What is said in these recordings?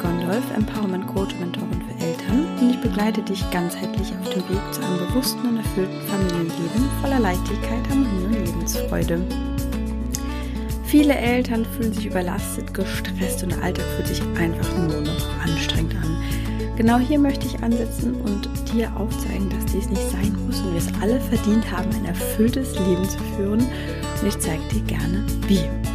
Gondolf, Empowerment Coach Mentorin für Eltern und ich begleite dich ganzheitlich auf dem Weg zu einem bewussten und erfüllten Familienleben voller Leichtigkeit, Harmonie und Lebensfreude. Viele Eltern fühlen sich überlastet, gestresst und der Alltag fühlt sich einfach nur noch anstrengend an. Genau hier möchte ich ansetzen und dir aufzeigen, dass dies nicht sein muss und wir es alle verdient haben, ein erfülltes Leben zu führen. Und ich zeige dir gerne, wie.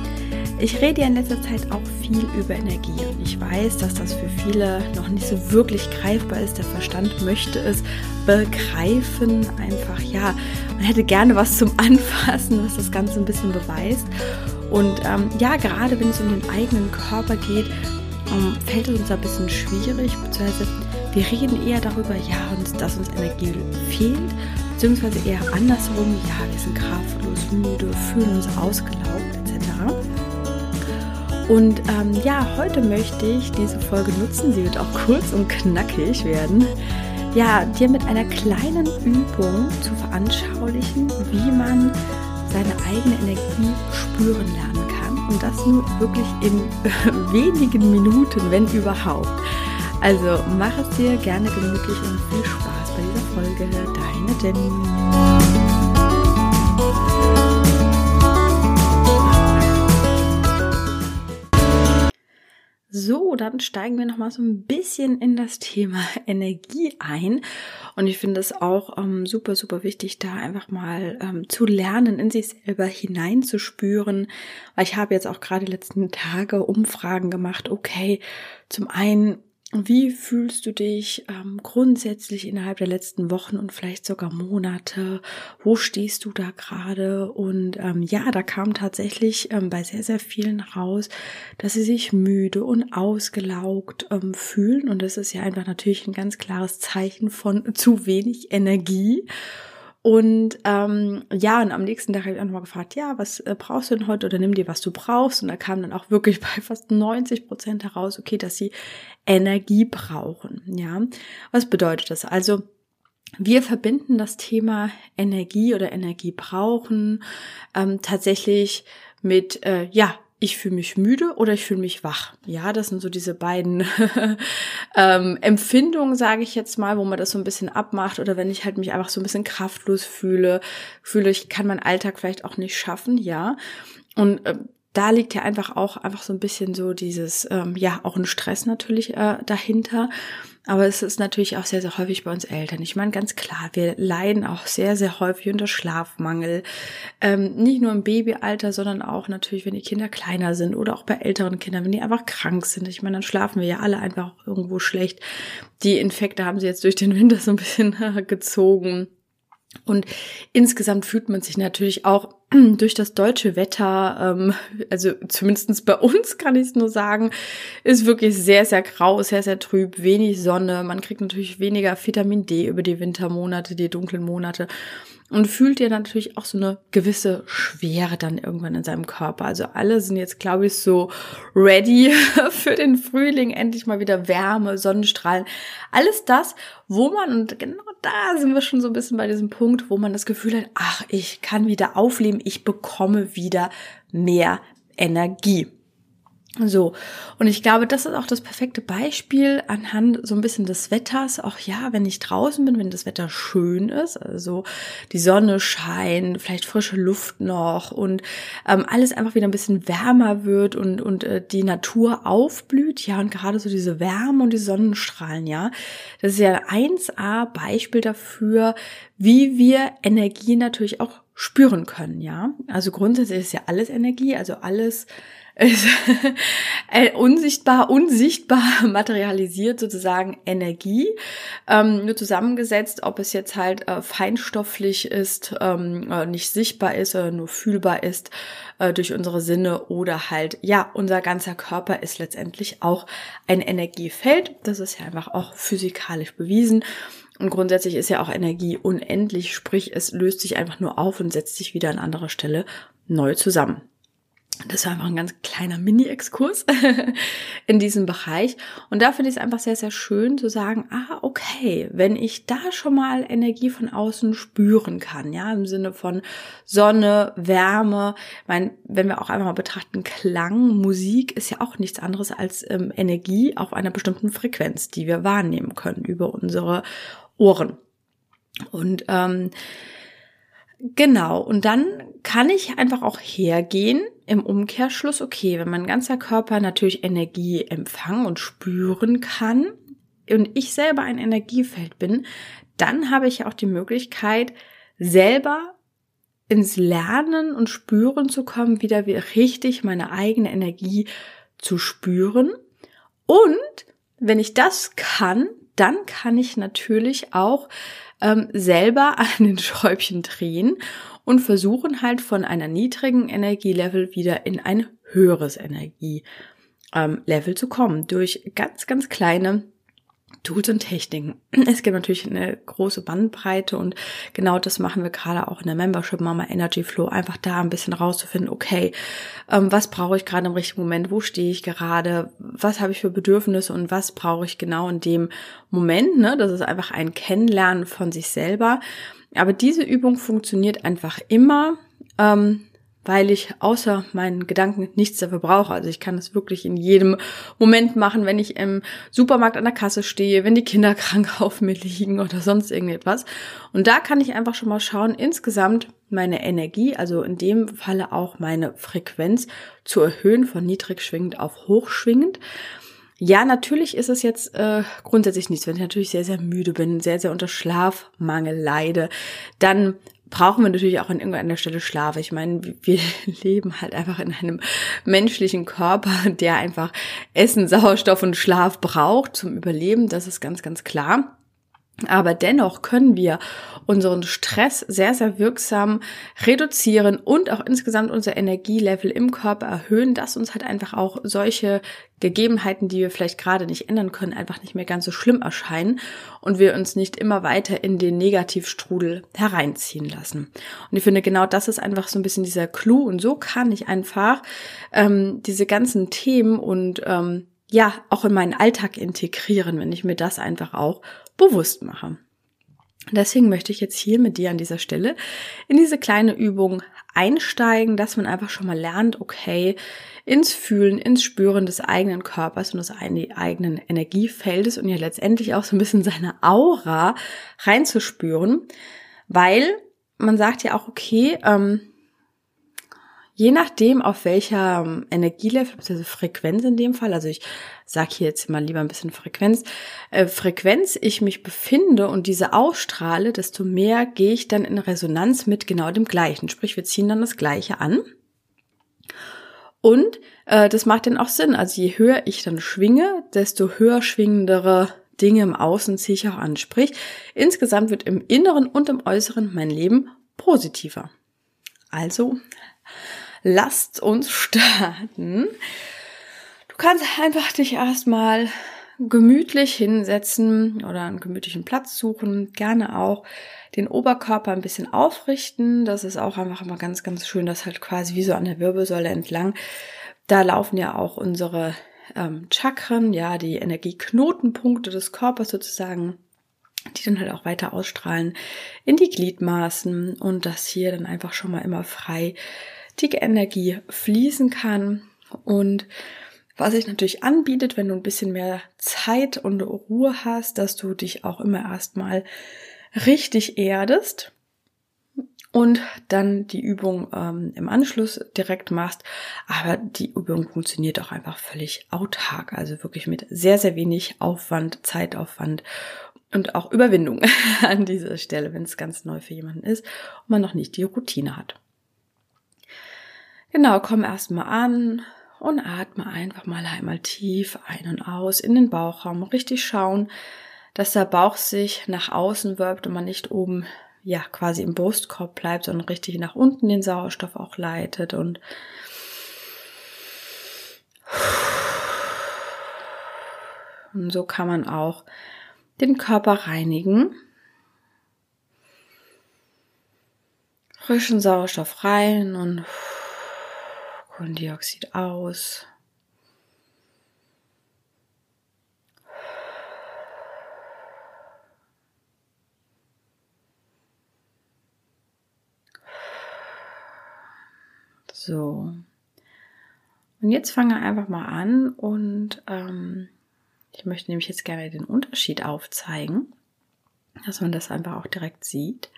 Ich rede ja in letzter Zeit auch viel über Energie und ich weiß, dass das für viele noch nicht so wirklich greifbar ist. Der Verstand möchte es begreifen, einfach ja, man hätte gerne was zum Anfassen, was das Ganze ein bisschen beweist. Und ähm, ja, gerade wenn es um den eigenen Körper geht, ähm, fällt es uns ein bisschen schwierig, beziehungsweise wir reden eher darüber, ja, uns, dass uns Energie fehlt, beziehungsweise eher andersrum, ja, wir sind kraftlos, müde, fühlen uns ausgelaugt, etc. Und ähm, ja, heute möchte ich diese Folge nutzen. Sie wird auch kurz und knackig werden. Ja, dir mit einer kleinen Übung zu veranschaulichen, wie man seine eigene Energie spüren lernen kann. Und das nur wirklich in wenigen Minuten, wenn überhaupt. Also mach es dir gerne gemütlich und viel Spaß bei dieser Folge. Deine Jenny. So, dann steigen wir noch mal so ein bisschen in das Thema Energie ein. Und ich finde es auch ähm, super, super wichtig, da einfach mal ähm, zu lernen, in sich selber hineinzuspüren. Ich habe jetzt auch gerade die letzten Tage Umfragen gemacht. Okay, zum einen wie fühlst du dich ähm, grundsätzlich innerhalb der letzten Wochen und vielleicht sogar Monate? Wo stehst du da gerade? Und ähm, ja, da kam tatsächlich ähm, bei sehr, sehr vielen raus, dass sie sich müde und ausgelaugt ähm, fühlen. Und das ist ja einfach natürlich ein ganz klares Zeichen von zu wenig Energie. Und ähm, ja, und am nächsten Tag habe ich auch nochmal gefragt, ja, was äh, brauchst du denn heute oder nimm dir, was du brauchst. Und da kam dann auch wirklich bei fast 90 Prozent heraus, okay, dass sie Energie brauchen. Ja, was bedeutet das? Also wir verbinden das Thema Energie oder Energie brauchen ähm, tatsächlich mit äh, ja ich fühle mich müde oder ich fühle mich wach. Ja, das sind so diese beiden ähm, Empfindungen, sage ich jetzt mal, wo man das so ein bisschen abmacht. Oder wenn ich halt mich einfach so ein bisschen kraftlos fühle, fühle ich kann meinen Alltag vielleicht auch nicht schaffen, ja. Und äh, da liegt ja einfach auch einfach so ein bisschen so dieses, ähm, ja, auch ein Stress natürlich äh, dahinter. Aber es ist natürlich auch sehr, sehr häufig bei uns Eltern. Ich meine, ganz klar, wir leiden auch sehr, sehr häufig unter Schlafmangel. Ähm, nicht nur im Babyalter, sondern auch natürlich, wenn die Kinder kleiner sind oder auch bei älteren Kindern, wenn die einfach krank sind. Ich meine, dann schlafen wir ja alle einfach irgendwo schlecht. Die Infekte haben sie jetzt durch den Winter so ein bisschen gezogen. Und insgesamt fühlt man sich natürlich auch durch das deutsche Wetter, ähm, also zumindestens bei uns kann ich es nur sagen, ist wirklich sehr, sehr grau, sehr, sehr trüb, wenig Sonne. Man kriegt natürlich weniger Vitamin D über die Wintermonate, die dunklen Monate und fühlt ihr natürlich auch so eine gewisse Schwere dann irgendwann in seinem Körper. Also alle sind jetzt, glaube ich, so ready für den Frühling, endlich mal wieder Wärme, Sonnenstrahlen. Alles das, wo man, und genau da sind wir schon so ein bisschen bei diesem Punkt, wo man das Gefühl hat, ach, ich kann wieder aufleben, ich bekomme wieder mehr Energie. So, und ich glaube, das ist auch das perfekte Beispiel anhand so ein bisschen des Wetters. Auch ja, wenn ich draußen bin, wenn das Wetter schön ist, also die Sonne scheint, vielleicht frische Luft noch und ähm, alles einfach wieder ein bisschen wärmer wird und, und äh, die Natur aufblüht, ja, und gerade so diese Wärme und die Sonnenstrahlen, ja, das ist ja ein 1A Beispiel dafür, wie wir Energie natürlich auch spüren können, ja. Also grundsätzlich ist ja alles Energie, also alles unsichtbar, unsichtbar materialisiert sozusagen Energie, ähm, nur zusammengesetzt, ob es jetzt halt äh, feinstofflich ist, ähm, äh, nicht sichtbar ist oder nur fühlbar ist äh, durch unsere Sinne oder halt, ja, unser ganzer Körper ist letztendlich auch ein Energiefeld. Das ist ja einfach auch physikalisch bewiesen. Und grundsätzlich ist ja auch Energie unendlich, sprich es löst sich einfach nur auf und setzt sich wieder an anderer Stelle neu zusammen. Das war einfach ein ganz kleiner Mini-Exkurs in diesem Bereich. Und da finde ich es einfach sehr, sehr schön zu sagen, ah, okay, wenn ich da schon mal Energie von außen spüren kann, ja, im Sinne von Sonne, Wärme, mein, wenn wir auch einmal mal betrachten, Klang, Musik ist ja auch nichts anderes als ähm, Energie auf einer bestimmten Frequenz, die wir wahrnehmen können über unsere Ohren. Und ähm, Genau, und dann kann ich einfach auch hergehen im Umkehrschluss, okay, wenn mein ganzer Körper natürlich Energie empfangen und spüren kann und ich selber ein Energiefeld bin, dann habe ich auch die Möglichkeit, selber ins Lernen und Spüren zu kommen, wieder wie richtig meine eigene Energie zu spüren. Und wenn ich das kann, dann kann ich natürlich auch ähm, selber an den Schräubchen drehen und versuchen halt von einer niedrigen Energielevel wieder in ein höheres Energielevel zu kommen. Durch ganz, ganz kleine Tools und Techniken. Es gibt natürlich eine große Bandbreite und genau das machen wir gerade auch in der Membership Mama Energy Flow, einfach da ein bisschen rauszufinden, okay, ähm, was brauche ich gerade im richtigen Moment, wo stehe ich gerade, was habe ich für Bedürfnisse und was brauche ich genau in dem Moment. Ne? Das ist einfach ein Kennenlernen von sich selber. Aber diese Übung funktioniert einfach immer. Ähm, weil ich außer meinen Gedanken nichts dafür brauche. Also ich kann das wirklich in jedem Moment machen, wenn ich im Supermarkt an der Kasse stehe, wenn die Kinder krank auf mir liegen oder sonst irgendetwas. Und da kann ich einfach schon mal schauen, insgesamt meine Energie, also in dem Falle auch meine Frequenz zu erhöhen von niedrig schwingend auf hochschwingend. Ja, natürlich ist es jetzt äh, grundsätzlich nichts. Wenn ich natürlich sehr, sehr müde bin, sehr, sehr unter Schlafmangel leide, dann brauchen wir natürlich auch an irgendeiner Stelle Schlaf. Ich meine, wir leben halt einfach in einem menschlichen Körper, der einfach Essen, Sauerstoff und Schlaf braucht zum Überleben. Das ist ganz, ganz klar. Aber dennoch können wir unseren Stress sehr, sehr wirksam reduzieren und auch insgesamt unser Energielevel im Körper erhöhen, dass uns halt einfach auch solche Gegebenheiten, die wir vielleicht gerade nicht ändern können, einfach nicht mehr ganz so schlimm erscheinen und wir uns nicht immer weiter in den Negativstrudel hereinziehen lassen. Und ich finde, genau das ist einfach so ein bisschen dieser Clou und so kann ich einfach ähm, diese ganzen Themen und ähm, ja, auch in meinen Alltag integrieren, wenn ich mir das einfach auch bewusst mache. Deswegen möchte ich jetzt hier mit dir an dieser Stelle in diese kleine Übung einsteigen, dass man einfach schon mal lernt, okay, ins Fühlen, ins Spüren des eigenen Körpers und des eigenen Energiefeldes und ja letztendlich auch so ein bisschen seine Aura reinzuspüren, weil man sagt ja auch, okay, ähm, Je nachdem, auf welcher ähm, Energielevel, also Frequenz in dem Fall, also ich sage hier jetzt mal lieber ein bisschen Frequenz, äh, Frequenz ich mich befinde und diese ausstrahle, desto mehr gehe ich dann in Resonanz mit genau dem gleichen. Sprich, wir ziehen dann das gleiche an. Und äh, das macht dann auch Sinn. Also je höher ich dann schwinge, desto höher schwingendere Dinge im Außen ziehe ich auch an. Sprich, insgesamt wird im Inneren und im Äußeren mein Leben positiver. Also lasst uns starten. Du kannst einfach dich erstmal gemütlich hinsetzen oder einen gemütlichen Platz suchen, gerne auch den Oberkörper ein bisschen aufrichten. Das ist auch einfach immer ganz, ganz schön, das halt quasi wie so an der Wirbelsäule entlang. Da laufen ja auch unsere ähm, Chakren, ja, die Energieknotenpunkte des Körpers sozusagen, die dann halt auch weiter ausstrahlen in die Gliedmaßen und das hier dann einfach schon mal immer frei die Energie fließen kann und was sich natürlich anbietet, wenn du ein bisschen mehr Zeit und Ruhe hast, dass du dich auch immer erstmal richtig erdest und dann die Übung ähm, im Anschluss direkt machst. Aber die Übung funktioniert auch einfach völlig autark, also wirklich mit sehr, sehr wenig Aufwand, Zeitaufwand und auch Überwindung an dieser Stelle, wenn es ganz neu für jemanden ist und man noch nicht die Routine hat. Genau, komm erstmal an und atme einfach mal einmal tief ein und aus in den Bauchraum. Richtig schauen, dass der Bauch sich nach außen wölbt und man nicht oben, ja, quasi im Brustkorb bleibt, sondern richtig nach unten den Sauerstoff auch leitet und und so kann man auch den Körper reinigen. Frischen Sauerstoff rein und Kohlendioxid aus. So. Und jetzt fange einfach mal an und ähm, ich möchte nämlich jetzt gerne den Unterschied aufzeigen, dass man das einfach auch direkt sieht.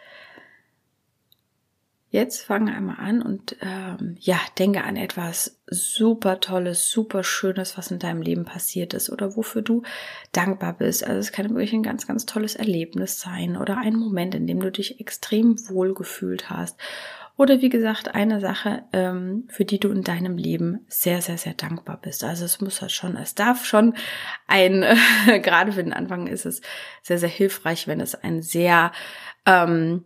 Jetzt fange einmal an und ähm, ja, denke an etwas super Tolles, super Schönes, was in deinem Leben passiert ist oder wofür du dankbar bist. Also es kann wirklich ein ganz, ganz tolles Erlebnis sein oder ein Moment, in dem du dich extrem wohl gefühlt hast oder wie gesagt, eine Sache, ähm, für die du in deinem Leben sehr, sehr, sehr dankbar bist. Also es muss halt schon, es darf schon ein, äh, gerade für den Anfang ist es sehr, sehr hilfreich, wenn es ein sehr, ähm,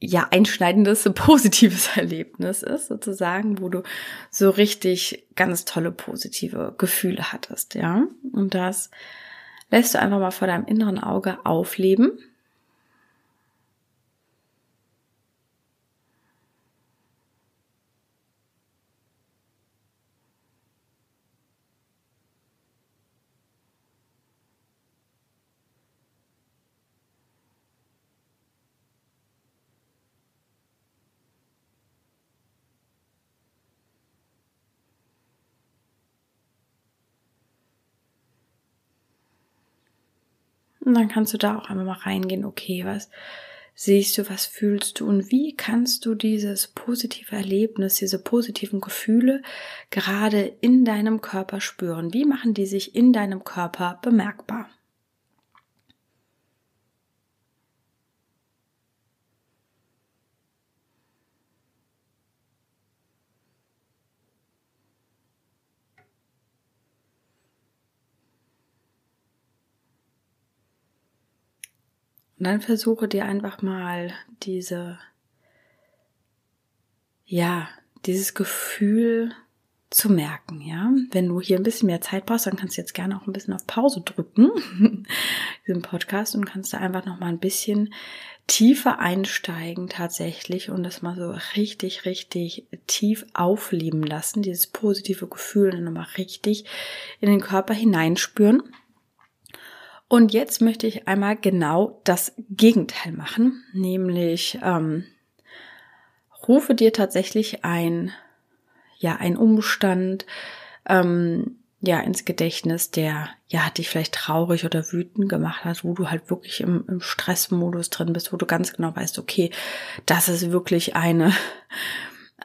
ja, einschneidendes, positives Erlebnis ist, sozusagen, wo du so richtig ganz tolle positive Gefühle hattest, ja. Und das lässt du einfach mal vor deinem inneren Auge aufleben Und dann kannst du da auch einmal mal reingehen, okay, was siehst du, was fühlst du und wie kannst du dieses positive Erlebnis, diese positiven Gefühle gerade in deinem Körper spüren? Wie machen die sich in deinem Körper bemerkbar? Und dann versuche dir einfach mal diese, ja, dieses Gefühl zu merken, ja. Wenn du hier ein bisschen mehr Zeit brauchst, dann kannst du jetzt gerne auch ein bisschen auf Pause drücken, diesen Podcast, und kannst da einfach noch mal ein bisschen tiefer einsteigen tatsächlich und das mal so richtig, richtig tief aufleben lassen, dieses positive Gefühl nochmal richtig in den Körper hineinspüren. Und jetzt möchte ich einmal genau das Gegenteil machen, nämlich ähm, rufe dir tatsächlich ein, ja, ein Umstand, ähm, ja, ins Gedächtnis, der, ja, dich vielleicht traurig oder wütend gemacht hat, wo du halt wirklich im, im Stressmodus drin bist, wo du ganz genau weißt, okay, das ist wirklich eine,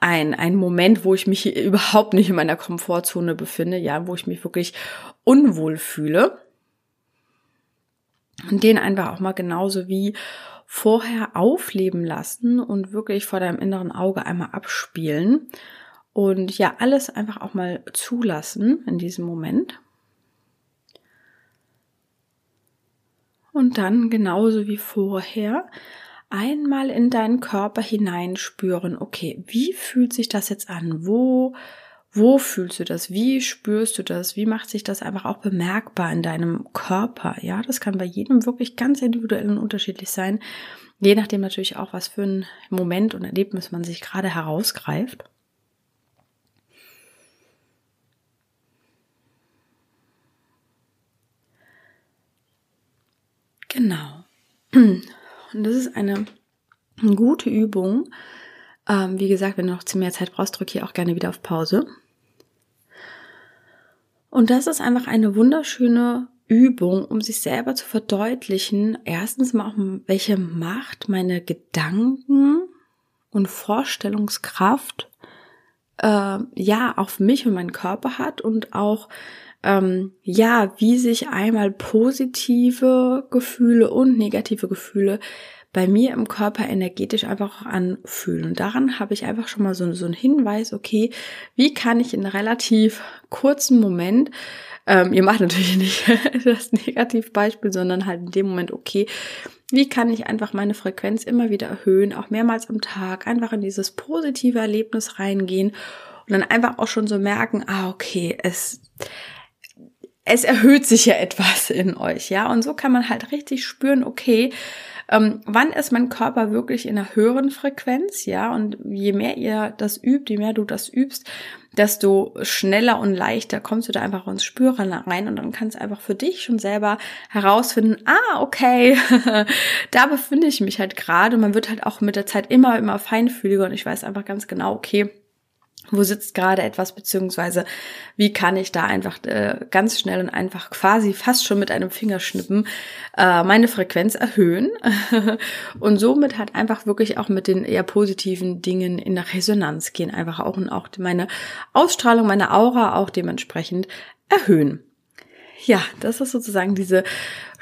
ein, ein Moment, wo ich mich überhaupt nicht in meiner Komfortzone befinde, ja, wo ich mich wirklich unwohl fühle. Und den einfach auch mal genauso wie vorher aufleben lassen und wirklich vor deinem inneren Auge einmal abspielen. Und ja, alles einfach auch mal zulassen in diesem Moment. Und dann genauso wie vorher einmal in deinen Körper hineinspüren, okay, wie fühlt sich das jetzt an? Wo wo fühlst du das? Wie spürst du das? Wie macht sich das einfach auch bemerkbar in deinem Körper? Ja, das kann bei jedem wirklich ganz individuell und unterschiedlich sein. Je nachdem natürlich auch, was für ein Moment und Erlebnis man sich gerade herausgreift. Genau. Und das ist eine gute Übung, ähm, wie gesagt, wenn du noch zu mehr Zeit brauchst, drück hier auch gerne wieder auf Pause. Und das ist einfach eine wunderschöne Übung, um sich selber zu verdeutlichen, erstens mal auch, welche Macht meine Gedanken und Vorstellungskraft äh, ja auf mich und meinen Körper hat und auch ähm, ja, wie sich einmal positive Gefühle und negative Gefühle bei mir im Körper energetisch einfach anfühlen. Und daran habe ich einfach schon mal so, so einen Hinweis, okay, wie kann ich in relativ kurzen Moment, ähm, ihr macht natürlich nicht das Negativbeispiel, sondern halt in dem Moment, okay, wie kann ich einfach meine Frequenz immer wieder erhöhen, auch mehrmals am Tag, einfach in dieses positive Erlebnis reingehen und dann einfach auch schon so merken, ah, okay, es, es erhöht sich ja etwas in euch, ja. Und so kann man halt richtig spüren, okay, ähm, wann ist mein Körper wirklich in einer höheren Frequenz, ja, und je mehr ihr das übt, je mehr du das übst, desto schneller und leichter kommst du da einfach ins Spüren rein und dann kannst du einfach für dich schon selber herausfinden, ah, okay, da befinde ich mich halt gerade. Man wird halt auch mit der Zeit immer, immer feinfühliger und ich weiß einfach ganz genau, okay, wo sitzt gerade etwas, beziehungsweise wie kann ich da einfach äh, ganz schnell und einfach quasi fast schon mit einem Fingerschnippen äh, meine Frequenz erhöhen und somit halt einfach wirklich auch mit den eher positiven Dingen in der Resonanz gehen, einfach auch und auch meine Ausstrahlung, meine Aura auch dementsprechend erhöhen. Ja, das ist sozusagen diese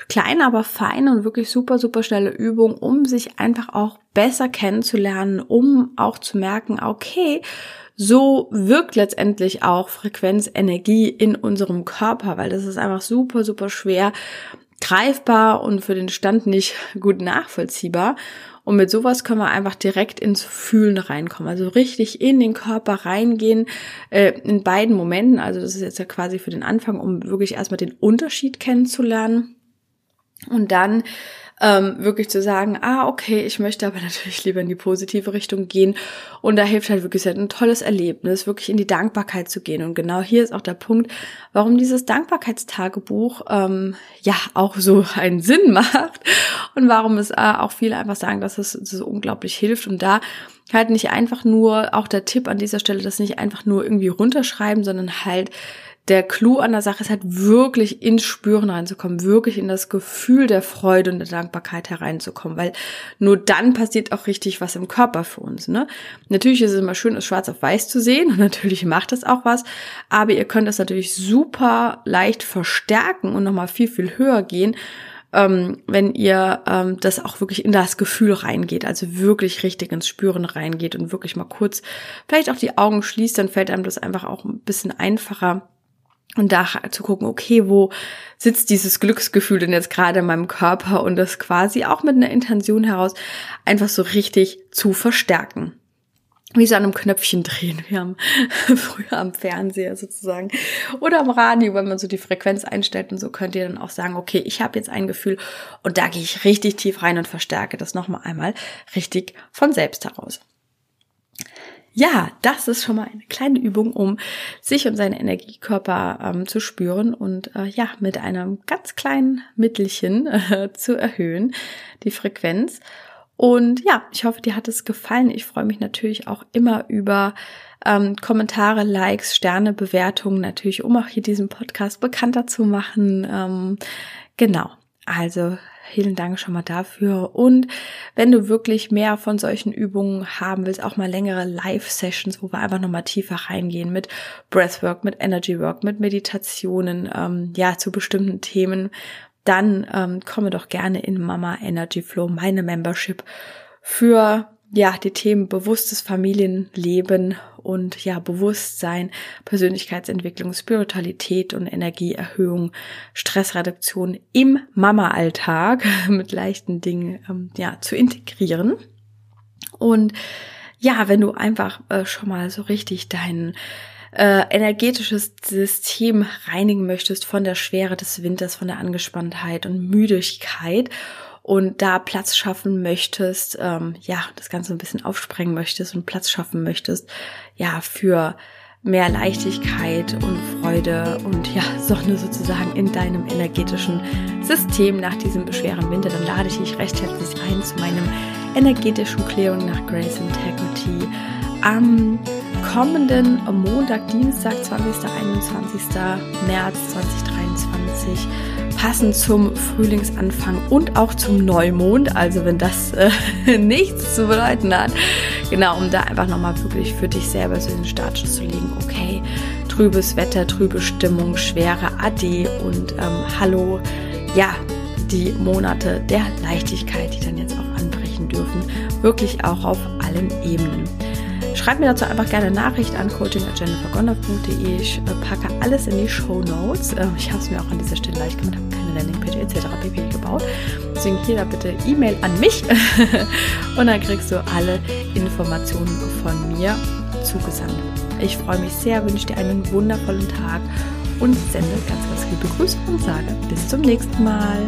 kleine, aber feine und wirklich super, super schnelle Übung, um sich einfach auch besser kennenzulernen, um auch zu merken, okay, so wirkt letztendlich auch Frequenz, Energie in unserem Körper, weil das ist einfach super, super schwer greifbar und für den Stand nicht gut nachvollziehbar. Und mit sowas können wir einfach direkt ins Fühlen reinkommen. Also richtig in den Körper reingehen, äh, in beiden Momenten. Also das ist jetzt ja quasi für den Anfang, um wirklich erstmal den Unterschied kennenzulernen. Und dann ähm, wirklich zu sagen, ah, okay, ich möchte aber natürlich lieber in die positive Richtung gehen. Und da hilft halt wirklich ein tolles Erlebnis, wirklich in die Dankbarkeit zu gehen. Und genau hier ist auch der Punkt, warum dieses Dankbarkeitstagebuch ähm, ja auch so einen Sinn macht und warum es äh, auch viele einfach sagen, dass es, es unglaublich hilft. Und da halt nicht einfach nur, auch der Tipp an dieser Stelle, das nicht einfach nur irgendwie runterschreiben, sondern halt der Clou an der Sache ist halt wirklich ins Spüren reinzukommen, wirklich in das Gefühl der Freude und der Dankbarkeit hereinzukommen, weil nur dann passiert auch richtig was im Körper für uns. Ne? Natürlich ist es immer schön, es schwarz auf weiß zu sehen und natürlich macht es auch was, aber ihr könnt das natürlich super leicht verstärken und nochmal viel, viel höher gehen, ähm, wenn ihr ähm, das auch wirklich in das Gefühl reingeht, also wirklich richtig ins Spüren reingeht und wirklich mal kurz vielleicht auch die Augen schließt, dann fällt einem das einfach auch ein bisschen einfacher und da zu gucken, okay, wo sitzt dieses Glücksgefühl denn jetzt gerade in meinem Körper und das quasi auch mit einer Intention heraus einfach so richtig zu verstärken. Wie so an einem Knöpfchen drehen. Wir haben früher am Fernseher sozusagen oder am Radio, wenn man so die Frequenz einstellt und so könnt ihr dann auch sagen, okay, ich habe jetzt ein Gefühl und da gehe ich richtig tief rein und verstärke das nochmal einmal richtig von selbst heraus. Ja, das ist schon mal eine kleine Übung, um sich und seine Energiekörper ähm, zu spüren und äh, ja, mit einem ganz kleinen Mittelchen äh, zu erhöhen, die Frequenz. Und ja, ich hoffe, dir hat es gefallen. Ich freue mich natürlich auch immer über ähm, Kommentare, Likes, Sterne, Bewertungen, natürlich, um auch hier diesen Podcast bekannter zu machen. Ähm, genau. Also Vielen Dank schon mal dafür. Und wenn du wirklich mehr von solchen Übungen haben willst, auch mal längere Live-Sessions, wo wir einfach nochmal tiefer reingehen mit Breathwork, mit Energy Work, mit Meditationen, ähm, ja, zu bestimmten Themen, dann ähm, komme doch gerne in Mama Energy Flow, meine Membership für ja, die Themen bewusstes Familienleben und ja, Bewusstsein, Persönlichkeitsentwicklung, Spiritualität und Energieerhöhung, Stressreduktion im Mama-Alltag mit leichten Dingen ähm, ja, zu integrieren. Und ja, wenn du einfach äh, schon mal so richtig dein äh, energetisches System reinigen möchtest von der Schwere des Winters, von der Angespanntheit und Müdigkeit und da Platz schaffen möchtest, ähm, ja, das Ganze ein bisschen aufsprengen möchtest und Platz schaffen möchtest, ja, für mehr Leichtigkeit und Freude und ja, Sonne sozusagen in deinem energetischen System nach diesem beschweren Winter, dann lade ich dich recht herzlich ein zu meinem energetischen Klärung nach Grace Integrity am kommenden Montag, Dienstag, 20. 21. März 2023 passend zum Frühlingsanfang und auch zum Neumond. Also wenn das äh, nichts zu bedeuten hat. Genau, um da einfach nochmal wirklich für dich selber so den Startschuss zu legen. Okay, trübes Wetter, trübe Stimmung, schwere Adi und ähm, Hallo. Ja, die Monate der Leichtigkeit, die dann jetzt auch anbrechen dürfen. Wirklich auch auf allen Ebenen. Schreib mir dazu einfach gerne Nachricht an coaching.jennifergonner.de. Ich äh, packe alles in die Show Notes. Ähm, ich habe es mir auch an dieser Stelle leicht gemacht, habe keine Landingpage etc. pp. gebaut. Deswegen hier da bitte E-Mail an mich und dann kriegst du alle Informationen von mir zugesandt. Ich freue mich sehr, wünsche dir einen wundervollen Tag und sende ganz, ganz liebe Grüße und sage bis zum nächsten Mal.